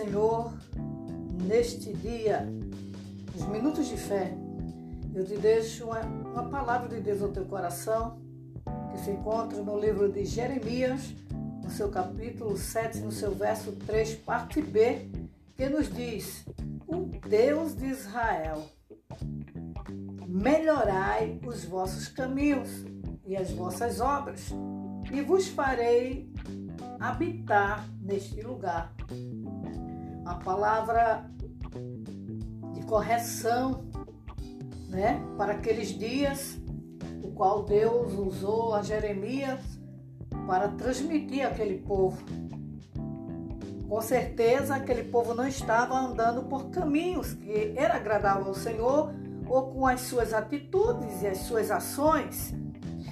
Senhor, neste dia, nos minutos de fé, eu te deixo uma, uma palavra de Deus no teu coração, que se encontra no livro de Jeremias, no seu capítulo 7, no seu verso 3, parte B, que nos diz: O Deus de Israel, melhorai os vossos caminhos e as vossas obras, e vos farei habitar neste lugar. A palavra de correção, né, para aqueles dias, o qual Deus usou a Jeremias para transmitir aquele povo. Com certeza, aquele povo não estava andando por caminhos que era agradável ao Senhor ou com as suas atitudes e as suas ações.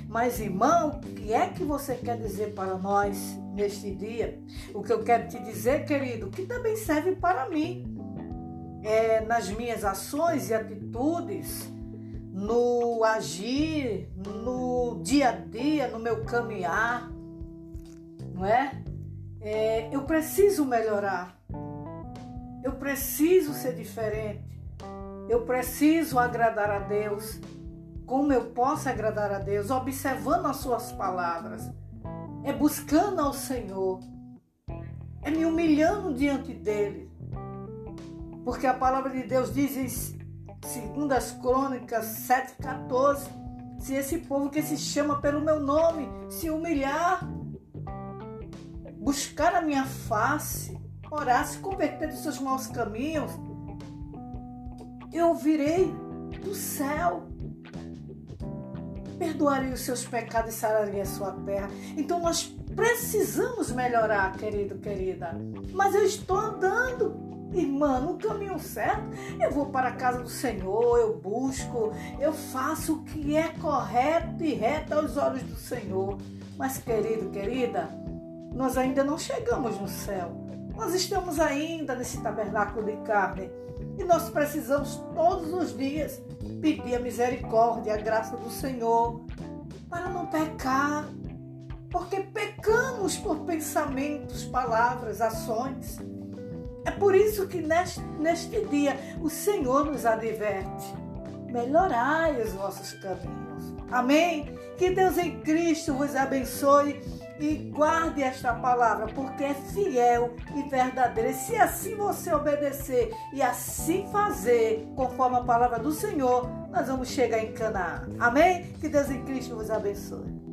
Mas, irmão, o que é que você quer dizer para nós neste dia? O que eu quero te dizer, querido, que também serve para mim. É, nas minhas ações e atitudes, no agir, no dia a dia, no meu caminhar, não é? é eu preciso melhorar. Eu preciso ser diferente. Eu preciso agradar a Deus como eu posso agradar a Deus, observando as suas palavras, é buscando ao Senhor, é me humilhando diante dele. Porque a palavra de Deus diz em segundo as crônicas 7,14, se esse povo que se chama pelo meu nome se humilhar, buscar a minha face, orar, se converter dos seus maus caminhos, eu virei do céu perdoarei os seus pecados e sararei a sua terra. Então nós precisamos melhorar, querido, querida. Mas eu estou andando, irmã, no caminho certo. Eu vou para a casa do Senhor, eu busco, eu faço o que é correto e reto aos olhos do Senhor. Mas, querido, querida, nós ainda não chegamos no céu. Nós estamos ainda nesse tabernáculo de carne e nós precisamos todos os dias pedir a misericórdia, a graça do Senhor para não pecar. Porque pecamos por pensamentos, palavras, ações. É por isso que neste, neste dia o Senhor nos adverte: melhorai os vossos caminhos. Amém? Que Deus em Cristo vos abençoe e guarde esta palavra, porque é fiel e verdadeira. E se assim você obedecer e assim fazer, conforme a palavra do Senhor, nós vamos chegar em Canaã. Amém? Que Deus em Cristo vos abençoe.